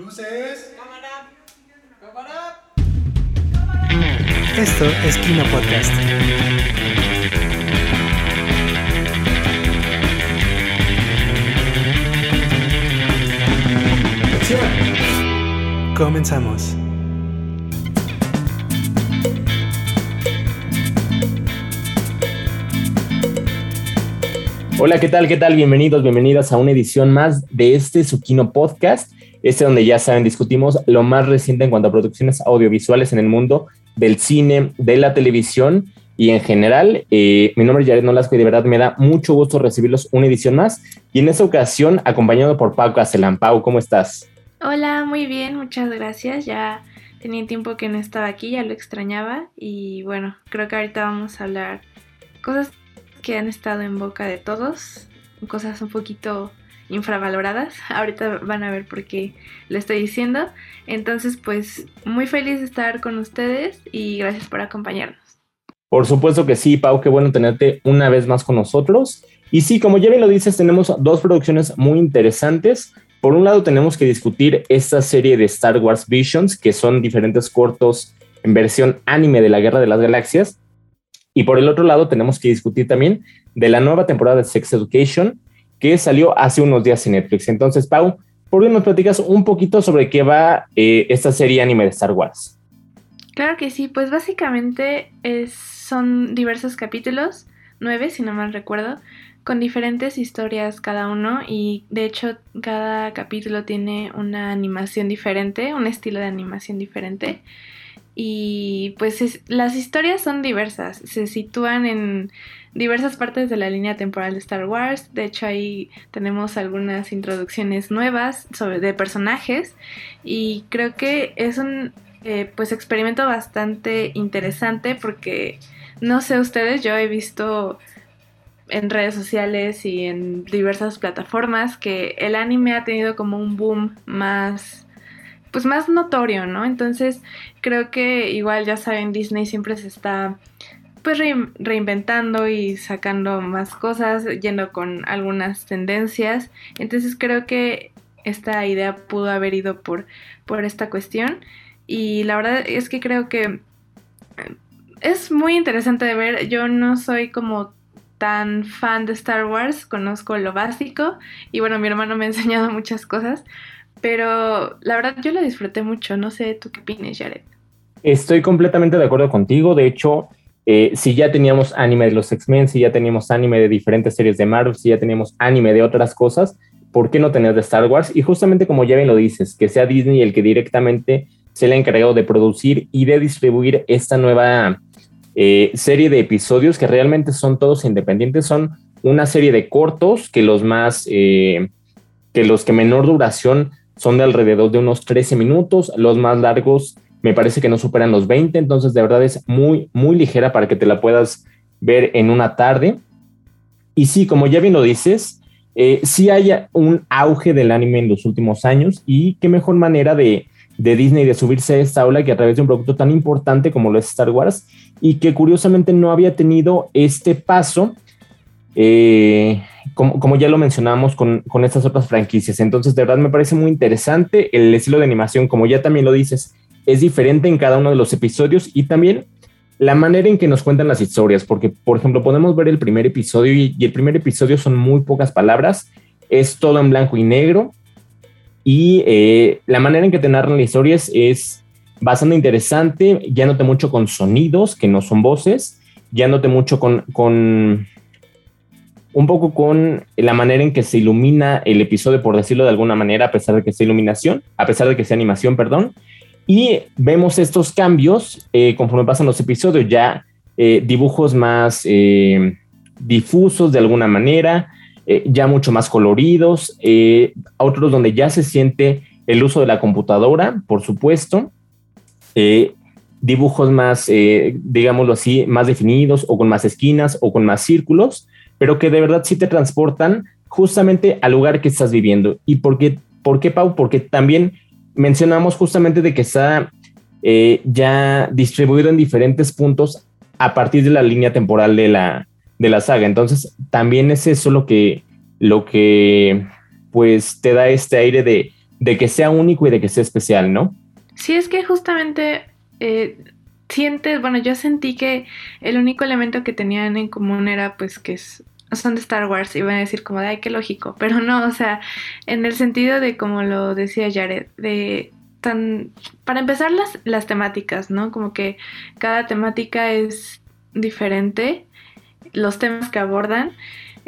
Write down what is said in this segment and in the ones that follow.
Luces. Cámara. Cámara. Esto es Kino Podcast. Comenzamos. Hola, ¿qué tal? ¿Qué tal? Bienvenidos, bienvenidas a una edición más de este Kino Podcast. Este donde ya saben, discutimos lo más reciente en cuanto a producciones audiovisuales en el mundo del cine, de la televisión y en general. Eh, mi nombre es Jared Nolasco y de verdad me da mucho gusto recibirlos una edición más. Y en esta ocasión, acompañado por Pau Castellán. Pau, ¿cómo estás? Hola, muy bien, muchas gracias. Ya tenía tiempo que no estaba aquí, ya lo extrañaba. Y bueno, creo que ahorita vamos a hablar cosas que han estado en boca de todos, cosas un poquito infravaloradas. Ahorita van a ver por qué lo estoy diciendo. Entonces, pues muy feliz de estar con ustedes y gracias por acompañarnos. Por supuesto que sí, Pau, qué bueno tenerte una vez más con nosotros. Y sí, como ya bien lo dices, tenemos dos producciones muy interesantes. Por un lado, tenemos que discutir esta serie de Star Wars Visions, que son diferentes cortos en versión anime de la Guerra de las Galaxias. Y por el otro lado, tenemos que discutir también de la nueva temporada de Sex Education, que salió hace unos días en Netflix. Entonces, Pau, ¿por qué nos platicas un poquito sobre qué va eh, esta serie anime de Star Wars? Claro que sí, pues básicamente son diversos capítulos, nueve si no mal recuerdo, con diferentes historias cada uno y de hecho cada capítulo tiene una animación diferente, un estilo de animación diferente y pues las historias son diversas, se sitúan en diversas partes de la línea temporal de Star Wars, de hecho ahí tenemos algunas introducciones nuevas sobre, de personajes y creo que es un eh, pues experimento bastante interesante porque no sé ustedes, yo he visto en redes sociales y en diversas plataformas que el anime ha tenido como un boom más pues más notorio, ¿no? Entonces creo que igual ya saben, Disney siempre se está pues reinventando y sacando más cosas, yendo con algunas tendencias. Entonces creo que esta idea pudo haber ido por, por esta cuestión. Y la verdad es que creo que es muy interesante de ver. Yo no soy como tan fan de Star Wars, conozco lo básico y bueno, mi hermano me ha enseñado muchas cosas, pero la verdad yo lo disfruté mucho. No sé, ¿tú qué opinas, Jared? Estoy completamente de acuerdo contigo. De hecho, eh, si ya teníamos anime de los X-Men, si ya teníamos anime de diferentes series de Marvel, si ya teníamos anime de otras cosas, ¿por qué no tener de Star Wars? Y justamente como ya bien lo dices, que sea Disney el que directamente se le ha encargado de producir y de distribuir esta nueva eh, serie de episodios que realmente son todos independientes, son una serie de cortos que los más, eh, que los que menor duración son de alrededor de unos 13 minutos, los más largos me parece que no superan los 20, entonces de verdad es muy, muy ligera para que te la puedas ver en una tarde. Y sí, como ya bien lo dices, eh, sí hay un auge del anime en los últimos años y qué mejor manera de, de Disney de subirse a esta ola que a través de un producto tan importante como lo es Star Wars y que curiosamente no había tenido este paso eh, como, ya lo mencionamos con, con, estas otras franquicias. Entonces, de verdad me parece muy interesante el estilo de animación, como ya también lo dices, es diferente en cada uno de los episodios y también la manera en que nos cuentan las historias, porque, por ejemplo, podemos ver el primer episodio y, el primer episodio son muy pocas palabras, es todo en blanco y negro y eh, la manera en que te narran las historias es bastante interesante, ya note mucho con sonidos que no son voces, ya note mucho con, con un poco con la manera en que se ilumina el episodio, por decirlo de alguna manera, a pesar de que sea iluminación, a pesar de que sea animación, perdón. Y vemos estos cambios eh, conforme pasan los episodios, ya eh, dibujos más eh, difusos de alguna manera, ya mucho más coloridos, otros donde ya se siente el uso de la computadora, por supuesto, dibujos más, digámoslo así, más definidos o con más esquinas o con más círculos pero que de verdad sí te transportan justamente al lugar que estás viviendo. ¿Y por qué, por qué Pau? Porque también mencionamos justamente de que está eh, ya distribuido en diferentes puntos a partir de la línea temporal de la, de la saga. Entonces, también es eso lo que, lo que pues te da este aire de, de que sea único y de que sea especial, ¿no? Sí, es que justamente eh, sientes, bueno, yo sentí que el único elemento que tenían en común era pues que son de Star Wars, iban a decir como de, ay, qué lógico, pero no, o sea, en el sentido de como lo decía Jared, de tan, para empezar las, las temáticas, ¿no? Como que cada temática es diferente, los temas que abordan,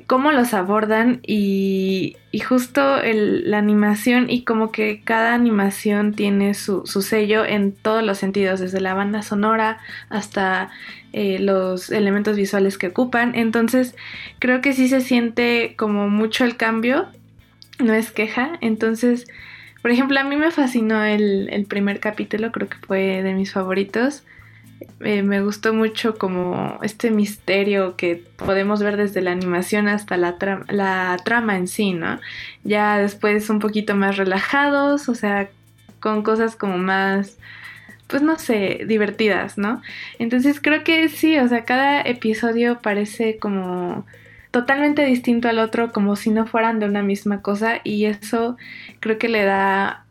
cómo los abordan y, justo el, la animación y como que cada animación tiene su, su, sello en todos los sentidos, desde la banda sonora hasta eh, los elementos visuales que ocupan. Entonces creo que sí se siente como mucho el cambio, no es queja. Entonces, por ejemplo, a mí me fascinó el, el primer capítulo, creo que fue de mis favoritos. Eh, me gustó mucho como este misterio que podemos ver desde la animación hasta la, la trama en sí, ¿no? Ya después un poquito más relajados, o sea, con cosas como más, pues no sé, divertidas, ¿no? Entonces creo que sí, o sea, cada episodio parece como totalmente distinto al otro, como si no fueran de una misma cosa, y eso creo que le da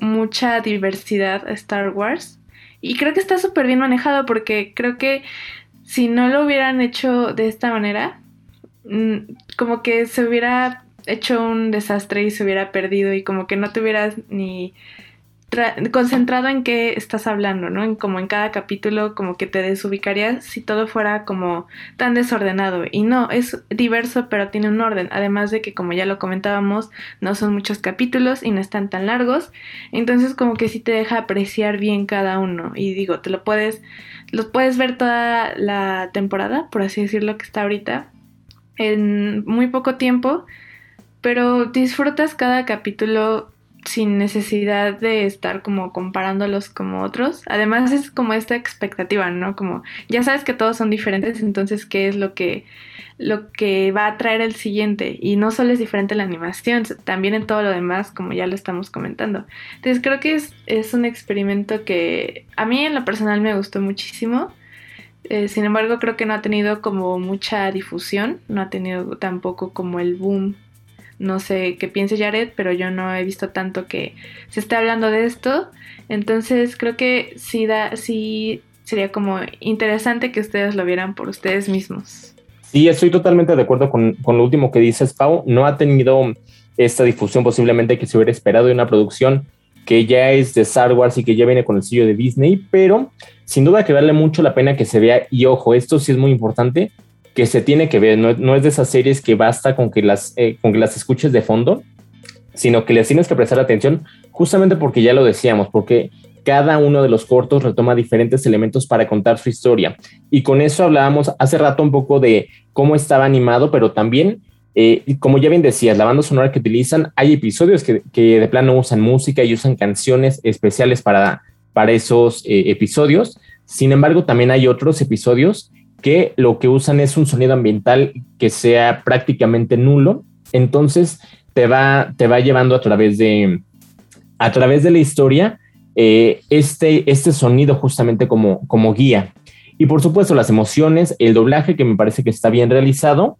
mucha diversidad a Star Wars y creo que está súper bien manejado porque creo que si no lo hubieran hecho de esta manera, como que se hubiera hecho un desastre y se hubiera perdido y como que no te hubieras ni concentrado en qué estás hablando, ¿no? En como en cada capítulo como que te desubicarías si todo fuera como tan desordenado. Y no, es diverso pero tiene un orden, además de que como ya lo comentábamos, no son muchos capítulos y no están tan largos, entonces como que sí te deja apreciar bien cada uno. Y digo, te lo puedes los puedes ver toda la temporada, por así decirlo que está ahorita en muy poco tiempo, pero disfrutas cada capítulo sin necesidad de estar como comparándolos como otros. Además es como esta expectativa, ¿no? Como ya sabes que todos son diferentes, entonces qué es lo que lo que va a traer el siguiente y no solo es diferente la animación, también en todo lo demás, como ya lo estamos comentando. Entonces creo que es, es un experimento que a mí en lo personal me gustó muchísimo. Eh, sin embargo, creo que no ha tenido como mucha difusión, no ha tenido tampoco como el boom no sé qué piense Jared, pero yo no he visto tanto que se esté hablando de esto. Entonces creo que sí, da, sí sería como interesante que ustedes lo vieran por ustedes mismos. Sí, estoy totalmente de acuerdo con, con lo último que dices, Pau. No ha tenido esta difusión posiblemente que se hubiera esperado de una producción que ya es de Star Wars y que ya viene con el sello de Disney, pero sin duda que vale mucho la pena que se vea. Y ojo, esto sí es muy importante que se tiene que ver, no, es de esas series que basta con que, las, eh, con que las escuches de fondo, sino que les tienes que prestar atención justamente porque ya lo decíamos, porque cada uno de los cortos retoma diferentes elementos para contar su historia. Y con eso hablábamos hace rato un poco de cómo estaba animado, pero también, eh, como ya bien decías, la banda sonora que utilizan, hay episodios que, de plano usan música y usan canciones especiales para, para esos eh, episodios. Sin embargo, también hay otros episodios que lo que usan es un sonido ambiental que sea prácticamente nulo. Entonces te va, te va llevando a través de, a través de la historia eh, este, este sonido justamente como, como guía. Y por supuesto las emociones, el doblaje que me parece que está bien realizado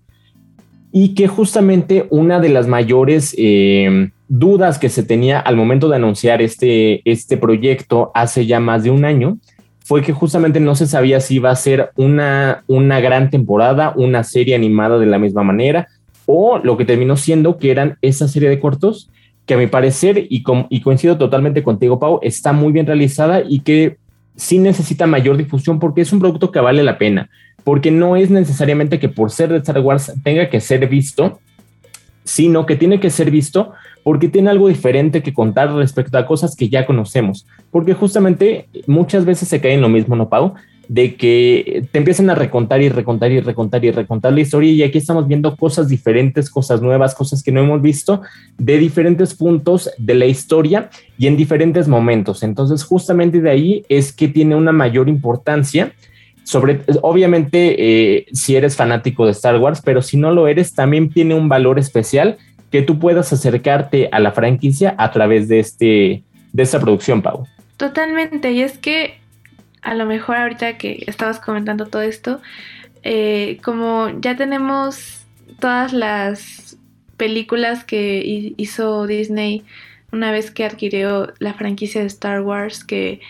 y que justamente una de las mayores eh, dudas que se tenía al momento de anunciar este, este proyecto hace ya más de un año fue que justamente no se sabía si iba a ser una, una gran temporada, una serie animada de la misma manera, o lo que terminó siendo que eran esa serie de cortos que a mi parecer, y, y coincido totalmente contigo, Pau, está muy bien realizada y que sí necesita mayor difusión porque es un producto que vale la pena, porque no es necesariamente que por ser de Star Wars tenga que ser visto, sino que tiene que ser visto porque tiene algo diferente que contar respecto a cosas que ya conocemos. Porque justamente muchas veces se cae en lo mismo, ¿no, Pau? De que te empiezan a recontar y recontar y recontar y recontar la historia y aquí estamos viendo cosas diferentes, cosas nuevas, cosas que no hemos visto de diferentes puntos de la historia y en diferentes momentos. Entonces justamente de ahí es que tiene una mayor importancia obviamente, eh, si eres fanático de Star Wars, pero si no lo eres, también tiene un valor especial que tú puedas acercarte a la franquicia a través de, este, de esta producción, Pau. Totalmente, y es que a lo mejor ahorita que estabas comentando todo esto, eh, como ya tenemos todas las películas que hizo Disney una vez que adquirió la franquicia de Star Wars que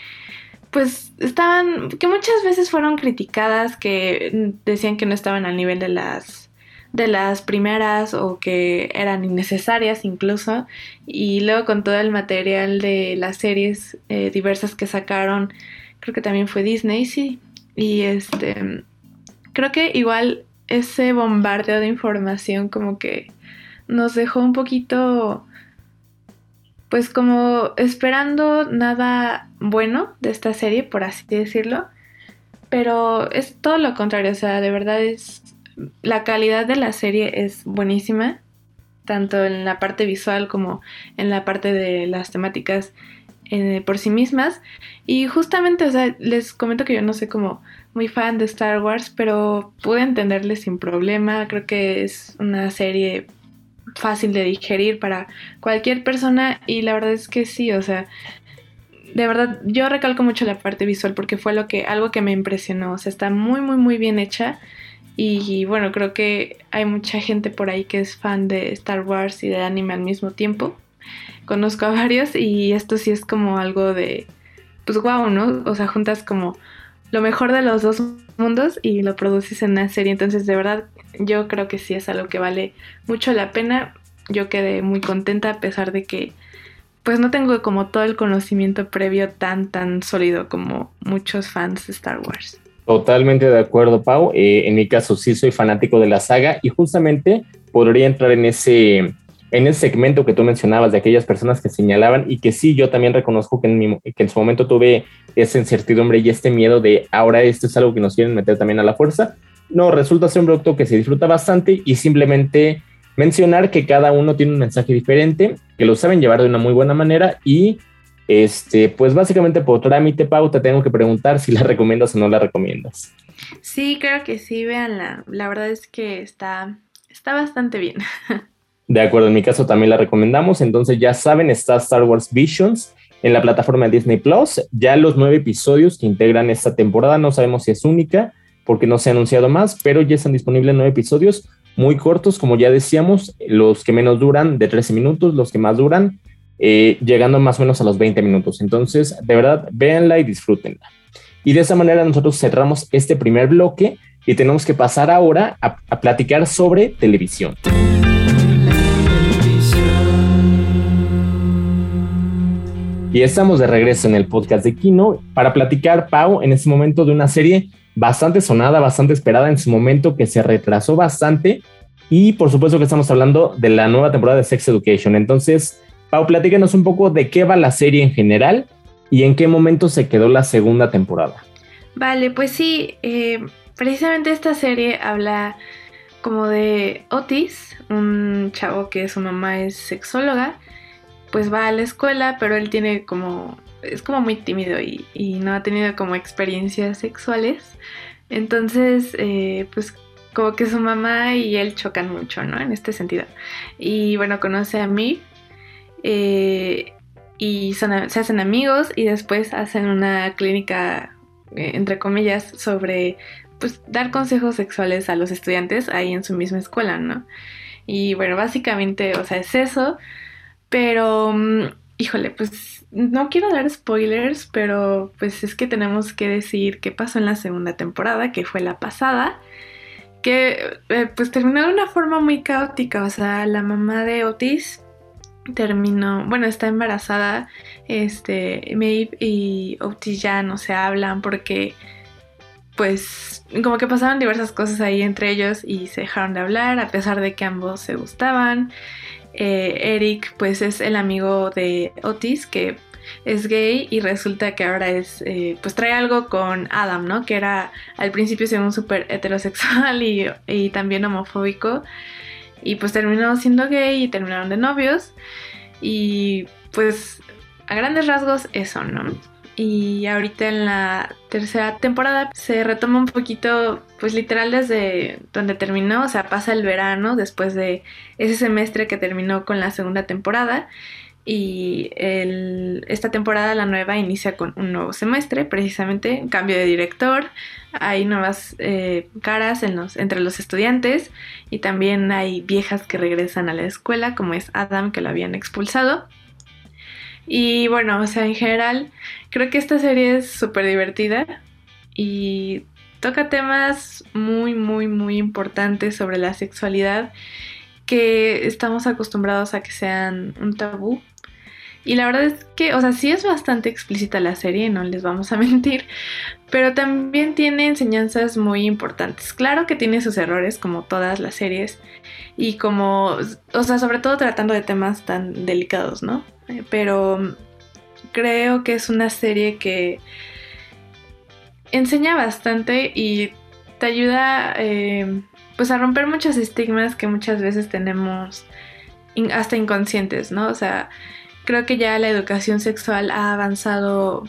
pues estaban, que muchas veces fueron criticadas, que decían que no estaban al nivel de las de las primeras o que eran innecesarias incluso. Y luego con todo el material de las series eh, diversas que sacaron creo que también fue Disney sí. Y este creo que igual ese bombardeo de información como que nos dejó un poquito pues como esperando nada bueno de esta serie, por así decirlo. Pero es todo lo contrario, o sea, de verdad es... La calidad de la serie es buenísima, tanto en la parte visual como en la parte de las temáticas eh, por sí mismas. Y justamente, o sea, les comento que yo no soy como muy fan de Star Wars, pero pude entenderle sin problema. Creo que es una serie fácil de digerir para cualquier persona y la verdad es que sí, o sea, de verdad yo recalco mucho la parte visual porque fue lo que algo que me impresionó, o sea, está muy muy muy bien hecha y, bueno, creo que hay mucha gente por ahí que es fan de Star Wars y de anime al mismo tiempo. Conozco a varios y esto sí es como algo de pues wow, ¿no? O sea, juntas como lo mejor de los dos mundos y lo produces en una serie. Entonces, de verdad, yo creo que sí es algo que vale mucho la pena. Yo quedé muy contenta a pesar de que pues no tengo como todo el conocimiento previo tan tan sólido como muchos fans de Star Wars. Totalmente de acuerdo, Pau. Eh, en mi caso sí soy fanático de la saga y justamente podría entrar en ese, en ese segmento que tú mencionabas de aquellas personas que señalaban y que sí, yo también reconozco que en, que en su momento tuve esa incertidumbre y este miedo de ahora esto es algo que nos quieren meter también a la fuerza, no, resulta ser un producto que se disfruta bastante y simplemente mencionar que cada uno tiene un mensaje diferente, que lo saben llevar de una muy buena manera y este, pues básicamente por trámite, pauta tengo que preguntar si la recomiendas o no la recomiendas. Sí, creo que sí, véanla. La verdad es que está, está bastante bien. De acuerdo, en mi caso también la recomendamos. Entonces ya saben, está Star Wars Visions en la plataforma de Disney Plus. Ya los nueve episodios que integran esta temporada, no sabemos si es única, porque no se ha anunciado más, pero ya están disponibles nueve episodios muy cortos, como ya decíamos, los que menos duran de 13 minutos, los que más duran, eh, llegando más o menos a los 20 minutos. Entonces, de verdad, véanla y disfrútenla. Y de esa manera nosotros cerramos este primer bloque y tenemos que pasar ahora a, a platicar sobre televisión. Y estamos de regreso en el podcast de Kino para platicar, Pau, en este momento de una serie bastante sonada, bastante esperada en su momento, que se retrasó bastante. Y por supuesto que estamos hablando de la nueva temporada de Sex Education. Entonces, Pau, platícanos un poco de qué va la serie en general y en qué momento se quedó la segunda temporada. Vale, pues sí, eh, precisamente esta serie habla como de Otis, un chavo que su mamá es sexóloga, pues va a la escuela, pero él tiene como es como muy tímido y, no ha tenido como experiencias sexuales. Entonces, eh, pues como que su mamá y él chocan mucho, ¿no? En este sentido. Y bueno, conoce a mí eh, y se hacen amigos y después hacen una clínica, eh, entre comillas, sobre pues dar consejos sexuales a los estudiantes ahí en su misma escuela, ¿no? Y bueno, básicamente, o sea, es eso, pero mm, híjole, pues no quiero dar spoilers, pero pues es que tenemos que decir qué pasó en la segunda temporada, que fue la pasada, que eh, pues terminó de una forma muy caótica, o sea, la mamá de Otis terminó, bueno, está embarazada, este, Maeve y Otis ya no se hablan porque pues como que pasaron diversas cosas ahí entre ellos y se dejaron de hablar a pesar de que ambos se gustaban. Eh, Eric pues es el amigo de Otis que es gay y resulta que ahora es, eh, pues trae algo con Adam, ¿no? Que era al principio según súper heterosexual y, y, también homofóbico. Y pues terminó siendo gay y terminaron de novios. Y pues a grandes rasgos eso, ¿no? Y ahorita en la tercera temporada se retoma un poquito, pues literal desde donde terminó, o sea, pasa el verano después de ese semestre que terminó con la segunda temporada y esta temporada, la nueva, inicia con un nuevo semestre, precisamente, un cambio de director, hay nuevas eh, caras entre los estudiantes y también hay viejas que regresan a la escuela, como es Adam, que lo habían expulsado. Y bueno, o sea, en general, creo que esta serie es súper divertida y toca temas muy, muy, muy importantes sobre la sexualidad que estamos acostumbrados a que sean un tabú. Y la verdad es que, o sea, sí es bastante explícita la serie, no les vamos a mentir, pero también tiene enseñanzas muy importantes. Claro que tiene sus errores, como todas las series, y como, o sea, sobre todo tratando de temas tan delicados, ¿no? Pero creo que es una serie que enseña bastante y te ayuda eh, pues a romper muchos estigmas que muchas veces tenemos hasta inconscientes, ¿no? O sea, creo que ya la educación sexual ha avanzado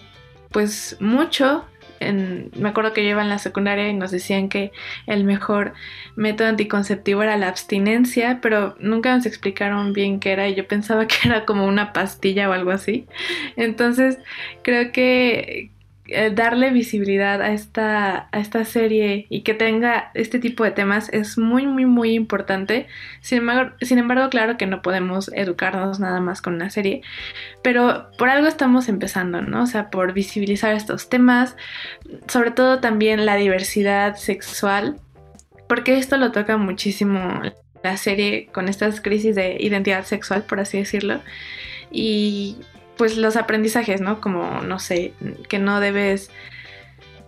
pues mucho. Me acuerdo que yo iba en la secundaria y nos decían que el mejor método anticonceptivo era la abstinencia, pero nunca nos explicaron bien qué era y yo pensaba que era como una pastilla o algo así. Entonces creo que, eh, darle visibilidad a esta, a esta serie y que tenga este tipo de temas es muy, muy, muy importante. Sin embargo, sin embargo, claro que no podemos educarnos nada más con una serie, pero por algo estamos empezando, ¿no? O sea, por visibilizar estos temas, sobre todo también la diversidad sexual, porque esto lo toca muchísimo la serie con estas crisis de identidad sexual, por así decirlo. Y pues los aprendizajes, ¿no? Como, no sé, que no debes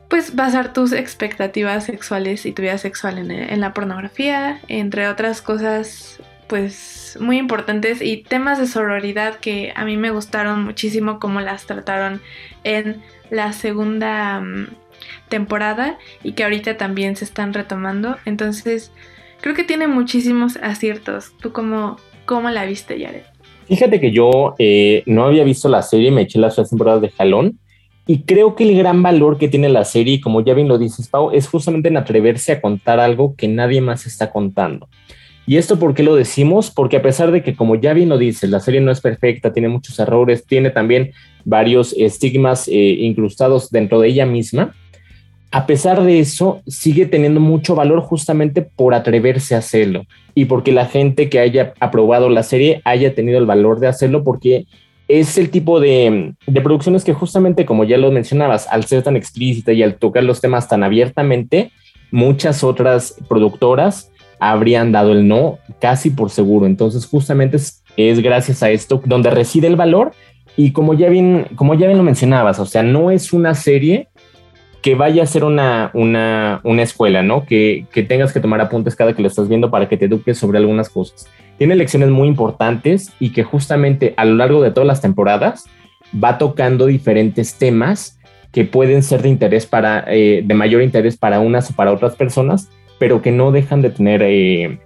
pues basar tus expectativas sexuales y tu vida sexual en, la pornografía, entre otras cosas pues muy importantes y temas de sororidad que a mí me gustaron muchísimo como las trataron en la segunda mm, temporada y que ahorita también se están retomando. Entonces, creo que tiene muchísimos aciertos. ¿Tú cómo, cómo la viste, Jared? Fíjate que yo eh, no había visto la serie, me eché las tres temporadas de jalón y creo que el gran valor que tiene la serie, como ya bien lo dices, Pau, es justamente en atreverse a contar algo que nadie más está contando. ¿Y esto por qué lo decimos? Porque a pesar de que, como ya bien lo dices, la serie no es perfecta, tiene muchos errores, tiene también varios estigmas eh, incrustados dentro de ella misma, a pesar de eso, sigue teniendo mucho valor justamente por atreverse a hacerlo y porque la gente que haya aprobado la serie haya tenido el valor de hacerlo porque es el tipo de, producciones que justamente, como ya lo mencionabas, al ser tan explícita y al tocar los temas tan abiertamente, muchas otras productoras habrían dado el no casi por seguro. Entonces, justamente es, es gracias a esto donde reside el valor y como ya bien, como ya bien lo mencionabas, o sea, no es una serie que vaya a ser una, una, una escuela, ¿no? Que, que, tengas que tomar apuntes cada que lo estás viendo para que te eduques sobre algunas cosas. Tiene lecciones muy importantes y que justamente a lo largo de todas las temporadas va tocando diferentes temas que pueden ser de interés para, eh, de mayor interés para unas o para otras personas, pero que no dejan de tener eh,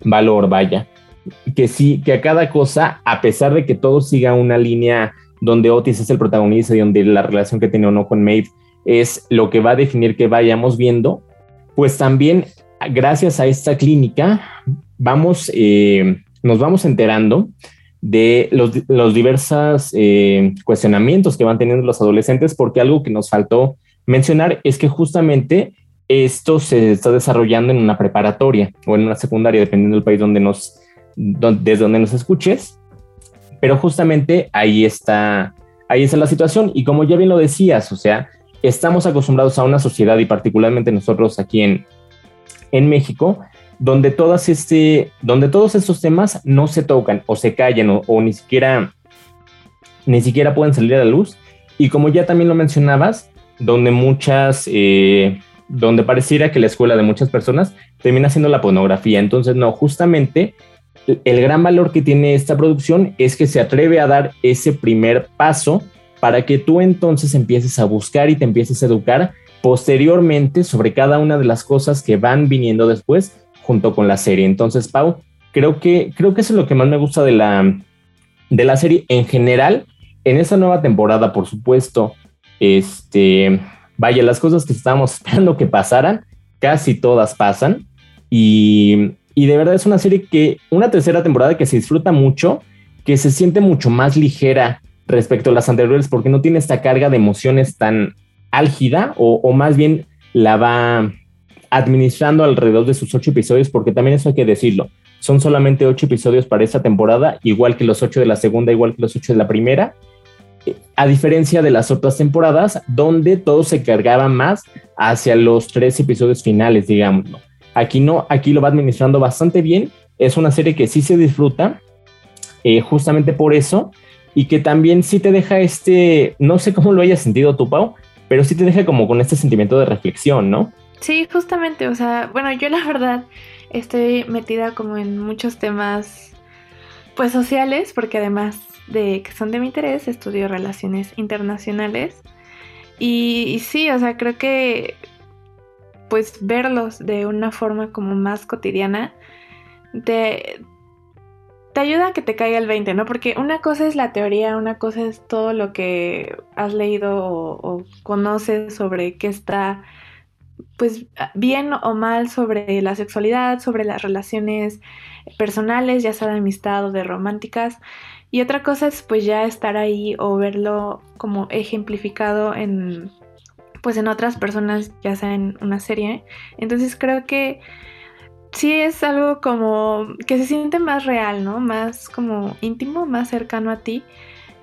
valor, vaya. Que sí, que a cada cosa, a pesar de que todo siga una línea donde Otis es el protagonista y donde la relación que tiene o no con Maeve es lo que va a definir que vayamos viendo, pues también gracias a esta clínica vamos, eh, nos vamos enterando de los, diversos eh, cuestionamientos que van teniendo los adolescentes, porque algo que nos faltó mencionar es que justamente esto se está desarrollando en una preparatoria o en una secundaria, dependiendo del país donde nos, desde donde nos escuches, pero justamente ahí está, ahí está la situación. Y como ya bien lo decías, o sea, estamos acostumbrados a una sociedad y particularmente nosotros aquí en, en México, donde, todas este, donde todos estos temas no se tocan o se callan o, ni, siquiera, ni siquiera pueden salir a la luz. Y como ya también lo mencionabas, donde muchas, eh, donde pareciera que la escuela de muchas personas termina siendo la pornografía. Entonces, no, justamente el gran valor que tiene esta producción es que se atreve a dar ese primer paso para que tú entonces empieces a buscar y te empieces a educar posteriormente sobre cada una de las cosas que van viniendo después junto con la serie. Entonces, Pau, creo que, creo que eso es lo que más me gusta de la, de la serie en general. En esta nueva temporada, por supuesto, este, vaya, las cosas que estábamos esperando que pasaran, casi todas pasan. Y, y de verdad es una serie que, una tercera temporada que se disfruta mucho, que se siente mucho más ligera respecto a las anteriores porque no tiene esta carga de emociones tan álgida o, más bien la va administrando alrededor de sus ocho episodios porque también eso hay que decirlo. Son solamente ocho episodios para esta temporada, igual que los ocho de la segunda, igual que los ocho de la primera. a diferencia de las otras temporadas, donde todo se cargaba más hacia los tres episodios finales, digamos. Aquí no, aquí lo va administrando bastante bien. Es una serie que sí se disfruta, eh, justamente por eso, y que también sí te deja este, no sé cómo lo hayas sentido tú, Pau, pero sí te deja como con este sentimiento de reflexión, ¿no? Sí, justamente, o sea, bueno, yo la verdad estoy metida como en muchos temas, pues sociales, porque además de que son de mi interés, estudio relaciones internacionales. Y, sí, o sea, creo que pues verlos de una forma como más cotidiana te, te ayuda a que te caiga el 20, ¿no? Porque una cosa es la teoría, una cosa es todo lo que has leído o, o conoces sobre qué está pues bien o mal sobre la sexualidad, sobre las relaciones personales, ya sea de amistad o de románticas. Y otra cosa es pues ya estar ahí o verlo como ejemplificado en pues en otras personas, ya sea en una serie. Entonces creo que sí es algo como que se siente más real, ¿no? Más como íntimo, más cercano a ti.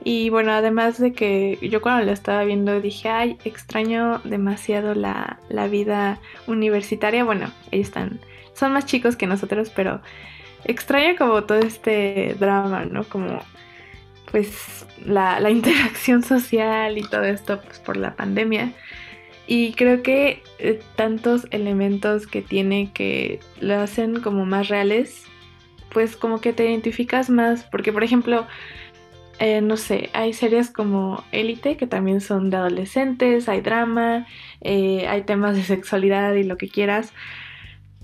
Y bueno, además de que yo cuando lo estaba viendo dije, ay, extraño demasiado la, la vida universitaria. Bueno, ellos están, son más chicos que nosotros, pero extraño como todo este drama, ¿no? Como pues la, la interacción social y todo esto pues, por la pandemia. Y creo que eh, tantos elementos que tiene que lo hacen como más reales, pues como que te identificas más, porque por ejemplo, eh, no sé, hay series como Élite que también son de adolescentes, hay drama, eh, hay temas de sexualidad y lo que quieras,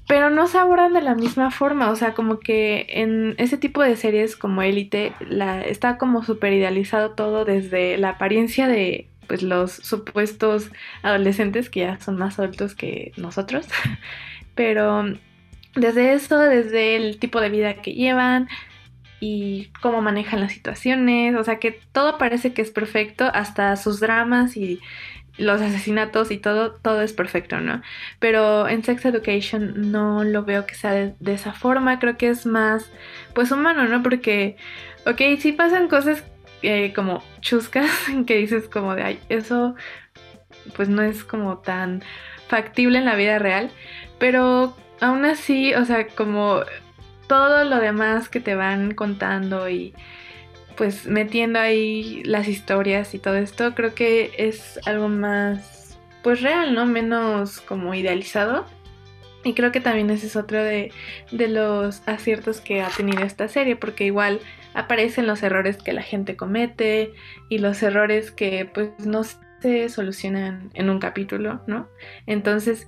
pero no se abordan de la misma forma, o sea, como que en ese tipo de series como Élite está como super idealizado todo desde la apariencia de pues los supuestos adolescentes que ya son más adultos que nosotros, pero desde eso, desde el tipo de vida que llevan, y cómo manejan las situaciones, o sea que todo parece que es perfecto, hasta sus dramas y los asesinatos y todo, todo es perfecto, ¿no? Pero en Sex Education no lo veo que sea de, esa forma, creo que es más, pues humano, ¿no? Porque, ok, sí pasan cosas eh, como chuscas que dices como de, ay, eso pues no es como tan factible en la vida real, pero aún así, o sea, como todo lo demás que te van contando y pues metiendo ahí las historias y todo esto, creo que es algo más pues real, ¿no? Menos como idealizado. Y creo que también ese es otro de, de los aciertos que ha tenido esta serie, porque igual aparecen los errores que la gente comete y los errores que pues no se solucionan en un capítulo, ¿no? Entonces,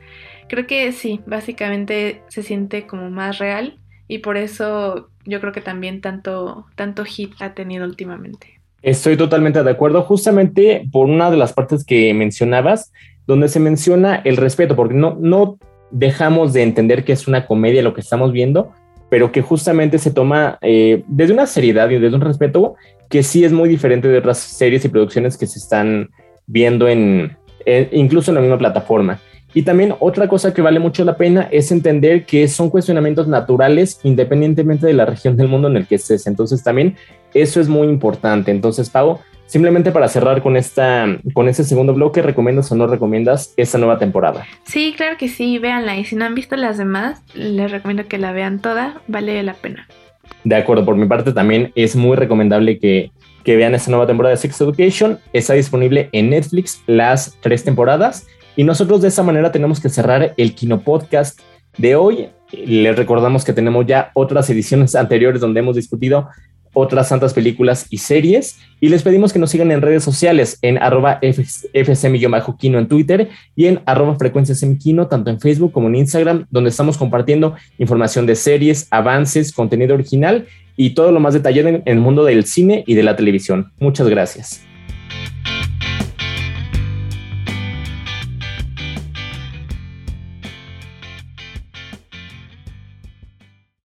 creo que sí, básicamente se siente como más real y por eso yo creo que también tanto, tanto hit ha tenido últimamente. Estoy totalmente de acuerdo, justamente por una de las partes que mencionabas, donde se menciona el respeto, porque no, no dejamos de entender que es una comedia lo que estamos viendo, pero que justamente se toma eh, desde una seriedad y desde un respeto que sí es muy diferente de otras series y producciones que se están viendo en, incluso en la misma plataforma. Y también otra cosa que vale mucho la pena es entender que son cuestionamientos naturales independientemente de la región del mundo en el que estés. Entonces también eso es muy importante. Entonces, Pau, simplemente para cerrar con esta con este segundo bloque, ¿recomiendas o no recomiendas esta nueva temporada? Sí, claro que sí, véanla. Y si no han visto las demás, les recomiendo que la vean toda, vale la pena. De acuerdo, por mi parte también es muy recomendable que, que vean esta nueva temporada de Sex Education. Está disponible en Netflix las tres temporadas y nosotros de esa manera tenemos que cerrar el Kino Podcast de hoy. Les recordamos que tenemos ya otras ediciones anteriores donde hemos discutido otras santas películas y series. Y les pedimos que nos sigan en redes sociales en arroba fsm-kino en Twitter y en arroba frecuenciasmkino, tanto en Facebook como en Instagram, donde estamos compartiendo información de series, avances, contenido original y todo lo más detallado en el mundo del cine y de la televisión. Muchas gracias.